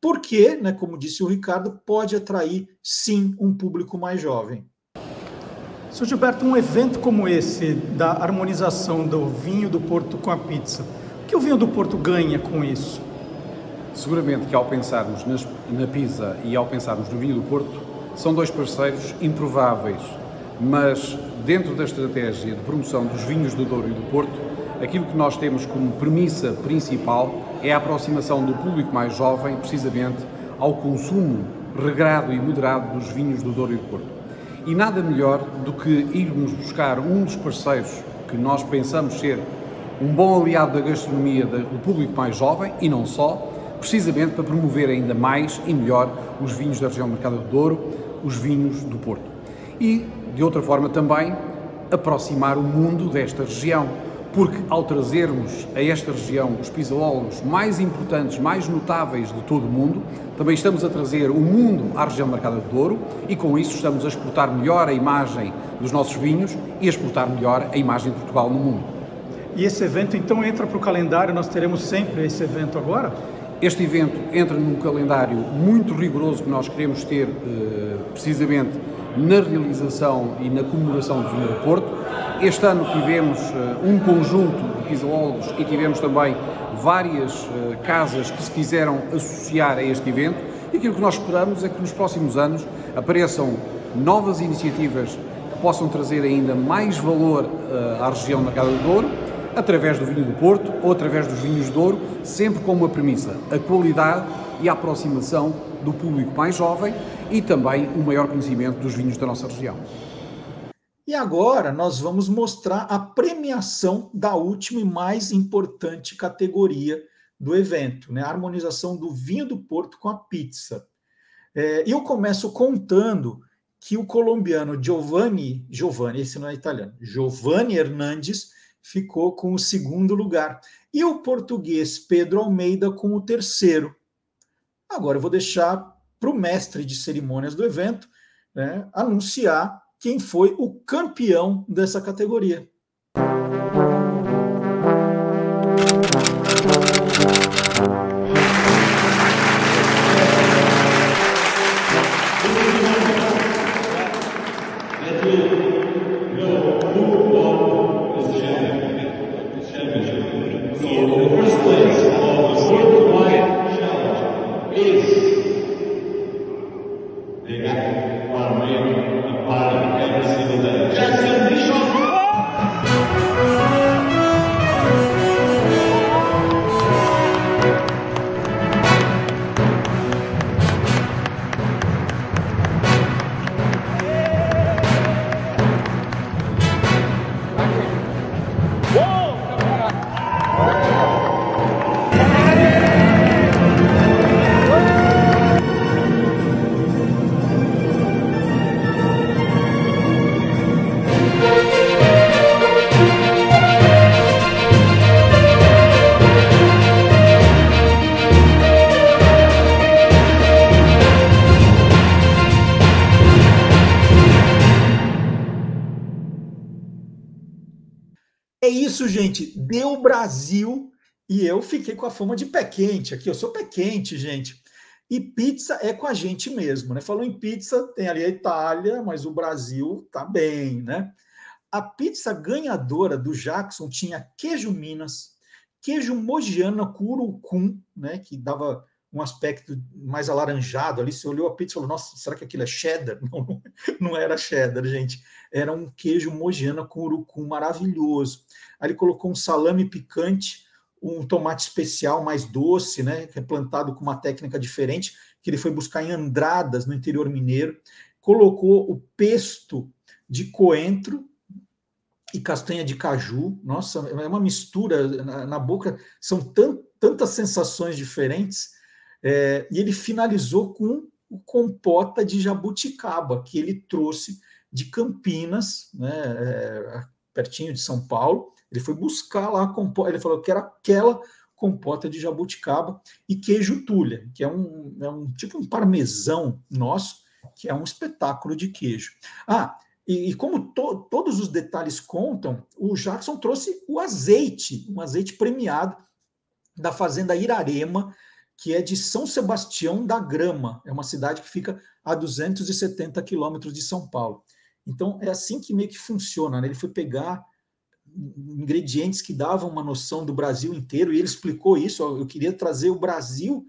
porque, né, como disse o Ricardo, pode atrair sim um público mais jovem. Sr. Gilberto, um evento como esse, da harmonização do vinho do Porto com a pizza, o que o vinho do Porto ganha com isso? Seguramente que ao pensarmos nas, na pizza e ao pensarmos no vinho do Porto, são dois parceiros improváveis, mas dentro da estratégia de promoção dos vinhos do Douro e do Porto, aquilo que nós temos como premissa principal é a aproximação do público mais jovem, precisamente, ao consumo regrado e moderado dos vinhos do Douro e do Porto. E nada melhor do que irmos buscar um dos parceiros que nós pensamos ser um bom aliado da gastronomia do público mais jovem e não só, precisamente para promover ainda mais e melhor os vinhos da região do Mercado do Douro, os vinhos do Porto. E, de outra forma, também aproximar o mundo desta região porque ao trazermos a esta região os pisalólogos mais importantes, mais notáveis de todo o mundo, também estamos a trazer o mundo à região marcada de Douro e com isso estamos a exportar melhor a imagem dos nossos vinhos e a exportar melhor a imagem de Portugal no mundo. E esse evento então entra para o calendário, nós teremos sempre esse evento agora? Este evento entra num calendário muito rigoroso que nós queremos ter eh, precisamente na realização e na comemoração do vinho do Porto. Este ano tivemos uh, um conjunto de pisolólogos e tivemos também várias uh, casas que se quiseram associar a este evento e aquilo que nós esperamos é que nos próximos anos apareçam novas iniciativas que possam trazer ainda mais valor uh, à região da Mercado do Douro, através do vinho do Porto ou através dos vinhos do Douro, sempre com uma premissa, a qualidade e a aproximação do público mais jovem e também o maior conhecimento dos vinhos da nossa região. E agora nós vamos mostrar a premiação da última e mais importante categoria do evento, né? a harmonização do vinho do Porto com a pizza. É, eu começo contando que o colombiano Giovanni, Giovanni, esse não é italiano, Giovanni Hernandes ficou com o segundo lugar e o português Pedro Almeida com o terceiro. Agora eu vou deixar para o mestre de cerimônias do evento né, anunciar quem foi o campeão dessa categoria. Brasil e eu fiquei com a fama de pé quente aqui. Eu sou pé quente, gente. E pizza é com a gente mesmo, né? Falou em pizza, tem ali a Itália, mas o Brasil tá bem, né? A pizza ganhadora do Jackson tinha queijo Minas, queijo Mogiana Curucum, né? Que dava um aspecto mais alaranjado ali. Você olhou a pizza e falou: Nossa, será que aquilo é cheddar? Não, não era cheddar, gente. Era um queijo mogiana com urucum maravilhoso. Aí ele colocou um salame picante, um tomate especial mais doce, né? Que é plantado com uma técnica diferente, que ele foi buscar em Andradas, no interior mineiro. Colocou o pesto de coentro, e castanha de caju. Nossa, é uma mistura na, na boca, são tant, tantas sensações diferentes. É, e ele finalizou com o compota de jabuticaba, que ele trouxe de Campinas, né, é, pertinho de São Paulo. Ele foi buscar lá a compota, ele falou que era aquela compota de jabuticaba e queijo tulha, que é um, é um tipo um parmesão nosso, que é um espetáculo de queijo. Ah, e, e como to, todos os detalhes contam, o Jackson trouxe o azeite, um azeite premiado da fazenda Irarema, que é de São Sebastião da Grama, é uma cidade que fica a 270 quilômetros de São Paulo. Então, é assim que meio que funciona. Né? Ele foi pegar ingredientes que davam uma noção do Brasil inteiro, e ele explicou isso. Eu queria trazer o Brasil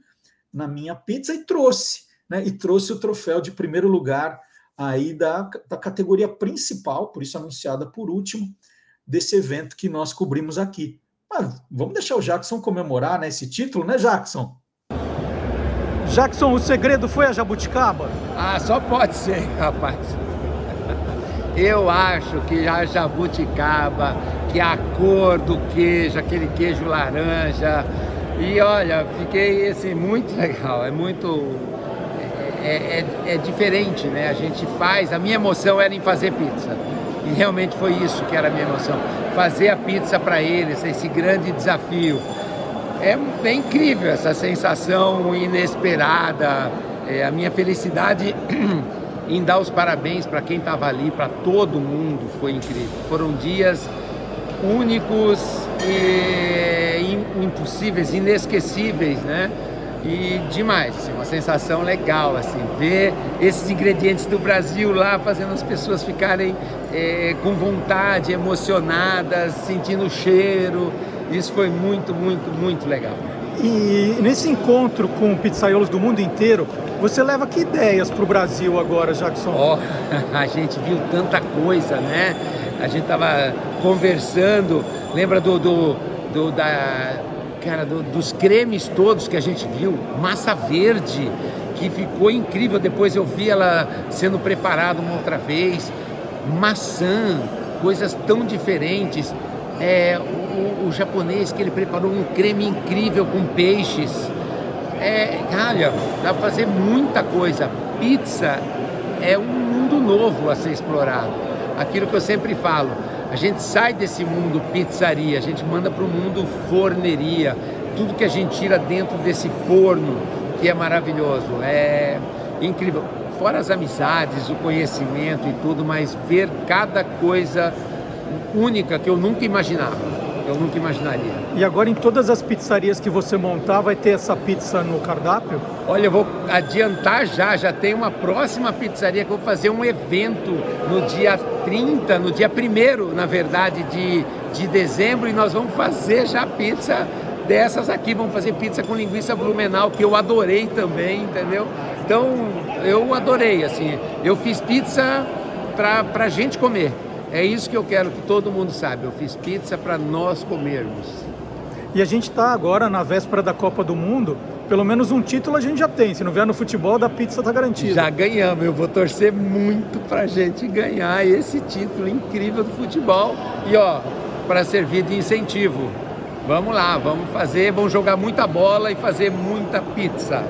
na minha pizza e trouxe. Né? E trouxe o troféu de primeiro lugar aí da, da categoria principal, por isso anunciada por último, desse evento que nós cobrimos aqui. Mas vamos deixar o Jackson comemorar né, esse título, né, Jackson? Jackson, o segredo foi a jabuticaba? Ah, só pode ser, rapaz. Eu acho que a jabuticaba, que a cor do queijo, aquele queijo laranja. E olha, fiquei assim, muito legal, é muito. É, é, é diferente, né? A gente faz. A minha emoção era em fazer pizza. E realmente foi isso que era a minha emoção. Fazer a pizza para eles, esse grande desafio. É, é incrível essa sensação inesperada, é, a minha felicidade em dar os parabéns para quem estava ali, para todo mundo, foi incrível. Foram dias únicos e impossíveis, inesquecíveis, né? E demais, assim, uma sensação legal, assim, ver esses ingredientes do Brasil lá fazendo as pessoas ficarem é, com vontade, emocionadas, sentindo o cheiro. Isso foi muito, muito, muito legal. E nesse encontro com pizzaiolos do mundo inteiro, você leva que ideias para o Brasil agora, Jackson? Oh, a gente viu tanta coisa, né? A gente estava conversando, lembra do, do, do da, cara, do, dos cremes todos que a gente viu, massa verde, que ficou incrível. Depois eu vi ela sendo preparada uma outra vez, maçã, coisas tão diferentes é, o, o, japonês que ele preparou um creme incrível com peixes. É, olha, dá para fazer muita coisa. Pizza é um mundo novo a ser explorado. Aquilo que eu sempre falo, a gente sai desse mundo pizzaria, a gente manda para o mundo forneria. Tudo que a gente tira dentro desse forno, que é maravilhoso, é incrível. Fora as amizades, o conhecimento e tudo, mas ver cada coisa única que eu nunca imaginava. Eu nunca imaginaria. E agora em todas as pizzarias que você montar, vai ter essa pizza no cardápio? Olha, eu vou adiantar já, já tem uma próxima pizzaria que eu vou fazer um evento no dia 30, no dia 1 na verdade, de, de dezembro, e nós vamos fazer já pizza dessas aqui, vamos fazer pizza com linguiça blumenau, que eu adorei também, entendeu? Então, eu adorei, assim, eu fiz pizza para pra gente comer. É isso que eu quero que todo mundo saiba. Eu fiz pizza para nós comermos. E a gente está agora na véspera da Copa do Mundo. Pelo menos um título a gente já tem. Se não vier no futebol, da pizza está garantida. Já ganhamos. Eu vou torcer muito para a gente ganhar esse título incrível do futebol. E ó, para servir de incentivo. Vamos lá, vamos fazer, vamos jogar muita bola e fazer muita pizza.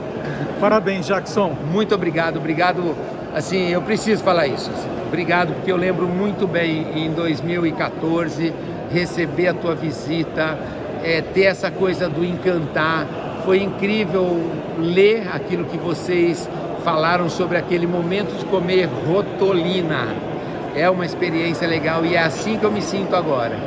Parabéns, Jackson. Muito obrigado, obrigado. Assim, eu preciso falar isso. Assim. Obrigado, porque eu lembro muito bem em 2014 receber a tua visita, é, ter essa coisa do encantar. Foi incrível ler aquilo que vocês falaram sobre aquele momento de comer rotolina. É uma experiência legal e é assim que eu me sinto agora.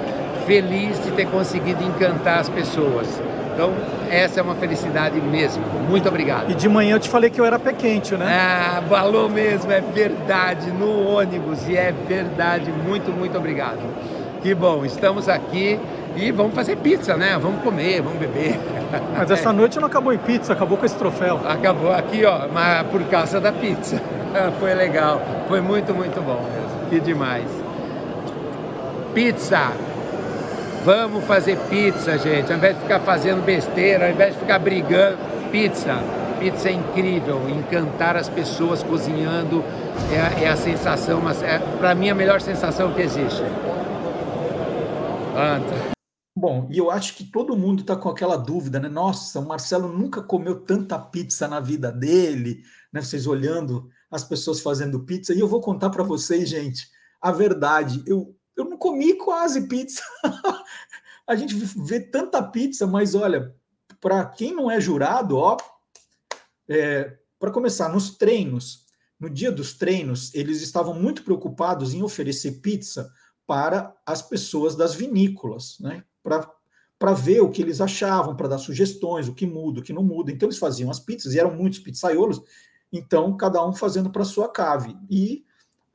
Feliz de ter conseguido encantar as pessoas. Então, essa é uma felicidade mesmo. Muito obrigado. E de manhã eu te falei que eu era pé quente, né? Ah, falou mesmo, é verdade, no ônibus, e é verdade. Muito, muito obrigado. Que bom, estamos aqui e vamos fazer pizza, né? Vamos comer, vamos beber. Mas essa noite não acabou em pizza, acabou com esse troféu. Acabou aqui, ó, mas por causa da pizza. Foi legal, foi muito, muito bom mesmo. Que demais. Pizza, Vamos fazer pizza, gente. Ao invés de ficar fazendo besteira, ao invés de ficar brigando, pizza. Pizza é incrível, encantar as pessoas cozinhando é a, é a sensação, mas é, para mim a melhor sensação que existe. Anta. Bom, e eu acho que todo mundo está com aquela dúvida, né? Nossa, o Marcelo nunca comeu tanta pizza na vida dele, né? Vocês olhando as pessoas fazendo pizza, e eu vou contar para vocês, gente, a verdade. Eu, comi quase pizza. a gente vê tanta pizza, mas olha, para quem não é jurado, ó, é, para começar, nos treinos, no dia dos treinos, eles estavam muito preocupados em oferecer pizza para as pessoas das vinícolas, né? Para ver o que eles achavam, para dar sugestões, o que muda, o que não muda. Então, eles faziam as pizzas, e eram muitos pizzaiolos, então, cada um fazendo para sua cave. E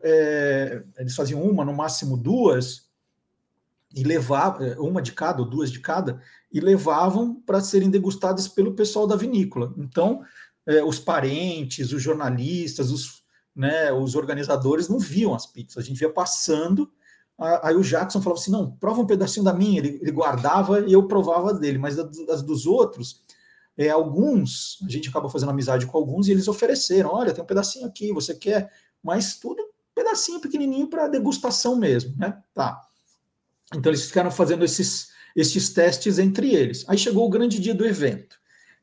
é, eles faziam uma, no máximo duas, e levavam, é, uma de cada ou duas de cada, e levavam para serem degustadas pelo pessoal da vinícola. Então, é, os parentes, os jornalistas, os, né, os organizadores não viam as pizzas, a gente via passando Aí o Jackson falava assim: não, prova um pedacinho da minha. Ele, ele guardava e eu provava dele, mas das dos outros, é, alguns, a gente acaba fazendo amizade com alguns e eles ofereceram: olha, tem um pedacinho aqui, você quer? Mas tudo pedacinho pequenininho para degustação mesmo, né? Tá. Então eles ficaram fazendo esses, esses testes entre eles. Aí chegou o grande dia do evento.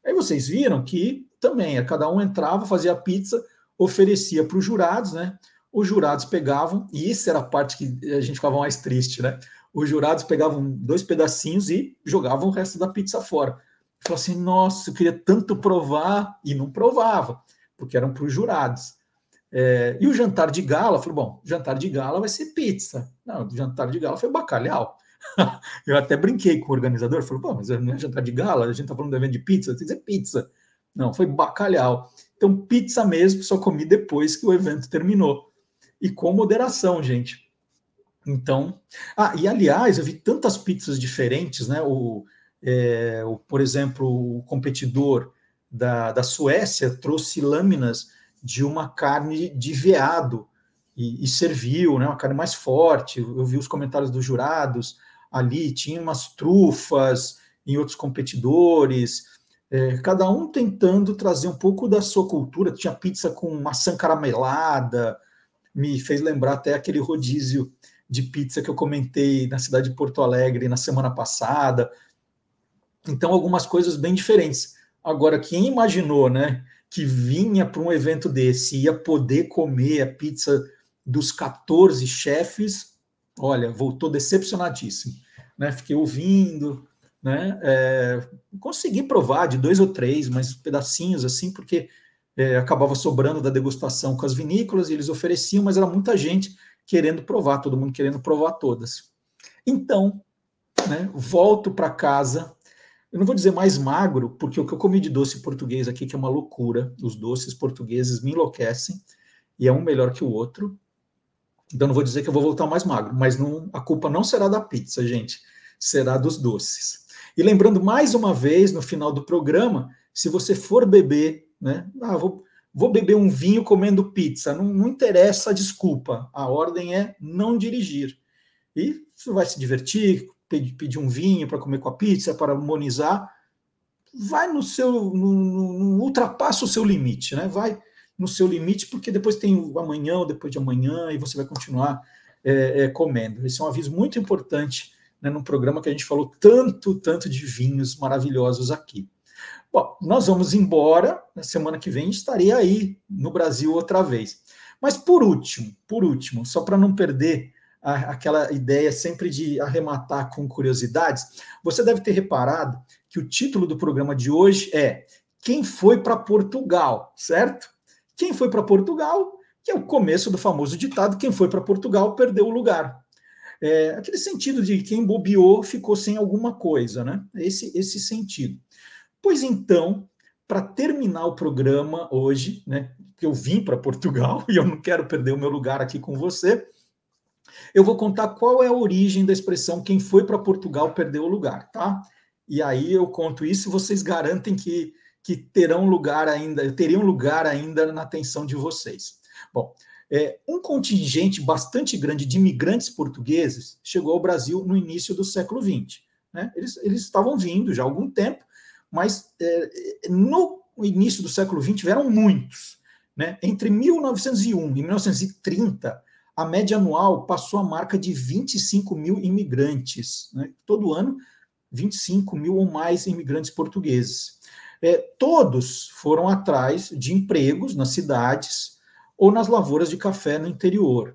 Aí vocês viram que também, é, cada um entrava, fazia a pizza, oferecia para os jurados, né? Os jurados pegavam, e isso era a parte que a gente ficava mais triste, né? Os jurados pegavam dois pedacinhos e jogavam o resto da pizza fora. Falou assim: nossa, eu queria tanto provar, e não provava, porque eram para os jurados. É, e o jantar de gala, falou: bom, jantar de gala vai ser pizza. Não, o jantar de gala foi bacalhau. eu até brinquei com o organizador, falou: pô, mas não é jantar de gala, a gente está falando do evento de pizza, tem que dizer pizza. Não, foi bacalhau. Então, pizza mesmo, só comi depois que o evento terminou. E com moderação, gente. Então, ah, e aliás, eu vi tantas pizzas diferentes, né? O, é, o, por exemplo, o competidor da, da Suécia trouxe lâminas de uma carne de veado e, e, serviu, né? Uma carne mais forte. Eu vi os comentários dos jurados ali, tinha umas trufas em outros competidores é, cada um tentando trazer um pouco da sua cultura. Tinha pizza com maçã caramelada, me fez lembrar até aquele rodízio de pizza que eu comentei na cidade de Porto Alegre na semana passada. Então, algumas coisas bem diferentes. Agora, quem imaginou, né, que vinha para um evento desse ia poder comer a pizza dos 14 chefes, olha, voltou decepcionadíssimo. Né? Fiquei ouvindo, né? É, consegui provar de dois ou três, mas pedacinhos assim, porque é, acabava sobrando da degustação com as vinícolas e eles ofereciam, mas era muita gente querendo provar, todo mundo querendo provar todas. Então, né, volto para casa. Eu não vou dizer mais magro, porque o que eu comi de doce português aqui, que é uma loucura, os doces portugueses me enlouquecem, e é um melhor que o outro. Então, não vou dizer que eu vou voltar mais magro, mas não, a culpa não será da pizza, gente, será dos doces. E lembrando mais uma vez, no final do programa, se você for beber, né? Ah, vou, vou beber um vinho comendo pizza, não, não interessa a desculpa, a ordem é não dirigir. E você vai se divertir, pedir, um vinho para comer com a pizza, para harmonizar, vai no seu, no, no, ultrapassa o seu limite, né? Vai no seu limite, porque depois tem o amanhã ou depois de amanhã e você vai continuar é, é, comendo. Esse é um aviso muito importante né, num programa que a gente falou tanto, tanto de vinhos maravilhosos aqui. Bom, nós vamos embora, na semana que vem estarei aí no Brasil outra vez. Mas por último, por último, só para não perder aquela ideia sempre de arrematar com curiosidades, você deve ter reparado que o título do programa de hoje é Quem foi para Portugal, certo? Quem foi para Portugal, que é o começo do famoso ditado: quem foi para Portugal perdeu o lugar. É, aquele sentido de quem bobeou ficou sem alguma coisa, né? Esse, esse sentido. Pois então, para terminar o programa hoje, né? Que eu vim para Portugal e eu não quero perder o meu lugar aqui com você, eu vou contar qual é a origem da expressão quem foi para Portugal perdeu o lugar, tá? E aí eu conto isso e vocês garantem que, que terão lugar ainda, teriam lugar ainda na atenção de vocês. Bom, é, um contingente bastante grande de imigrantes portugueses chegou ao Brasil no início do século XX. Né? Eles, eles estavam vindo já há algum tempo, mas é, no início do século XX vieram muitos. Né? Entre 1901 e 1930, a média anual passou a marca de 25 mil imigrantes. Né? Todo ano, 25 mil ou mais imigrantes portugueses. É, todos foram atrás de empregos nas cidades, ou nas lavouras de café no interior.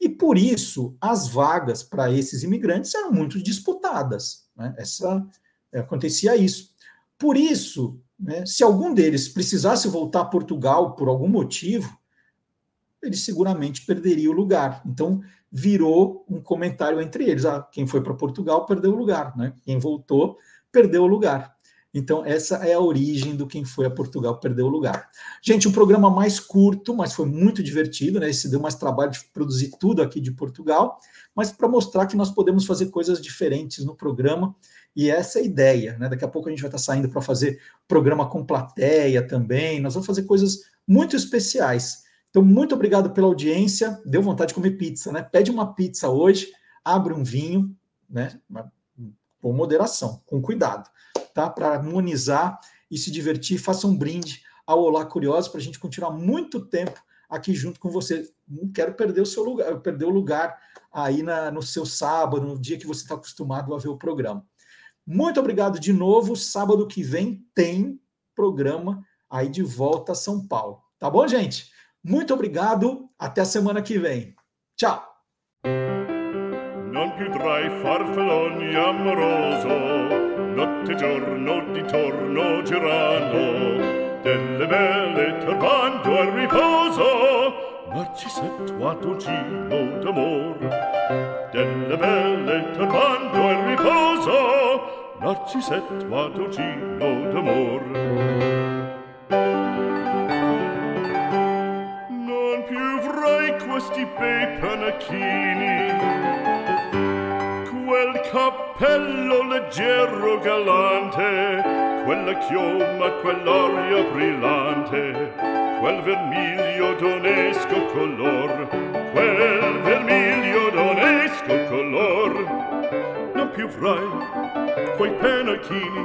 E por isso as vagas para esses imigrantes eram muito disputadas. Né? Essa, é, acontecia isso. Por isso, né, se algum deles precisasse voltar a Portugal por algum motivo, ele seguramente perderia o lugar. Então, virou um comentário entre eles: ah, quem foi para Portugal perdeu o lugar, né? quem voltou perdeu o lugar. Então, essa é a origem do quem foi a Portugal perdeu o lugar. Gente, um programa mais curto, mas foi muito divertido, né? Esse deu mais trabalho de produzir tudo aqui de Portugal, mas para mostrar que nós podemos fazer coisas diferentes no programa. E essa é a ideia, né? Daqui a pouco a gente vai estar saindo para fazer programa com plateia também. Nós vamos fazer coisas muito especiais. Então, muito obrigado pela audiência. Deu vontade de comer pizza, né? Pede uma pizza hoje. abre um vinho, né? Com moderação, com cuidado, tá? Para harmonizar e se divertir, faça um brinde ao Olá Curioso para a gente continuar muito tempo aqui junto com você. Não quero perder o seu lugar, perder o lugar aí na, no seu sábado, no dia que você está acostumado a ver o programa. Muito obrigado de novo. Sábado que vem tem programa aí de volta a São Paulo. Tá bom, gente? Muito obrigado. Até a semana que vem. Tchau. Non più tra i farfalloni amoroso, notte giorno di torno girando, delle belle turbando al riposo, Narcisetto a dolcino d'amor, delle belle turbando al riposo, Narcisetto a dolcino d'amor. questi bei panacchini quel cappello leggero galante quella chioma quell'aria brillante quel vermiglio d'onesco color quel vermiglio d'onesco color. Più avrai quei penachini,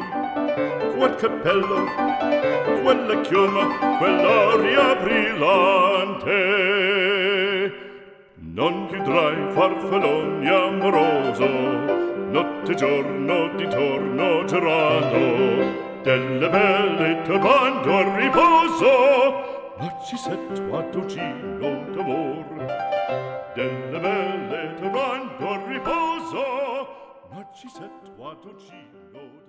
quel cappello, quella chioma, quell'aria brillante. Non chiudrai farfalloni amoroso, notte e giorno di torno girando, delle belle turbando al riposo, Narcisetto a dolcino d'amor. Delle belle turbando al riposo, Narcisetto a dolcino d'amor.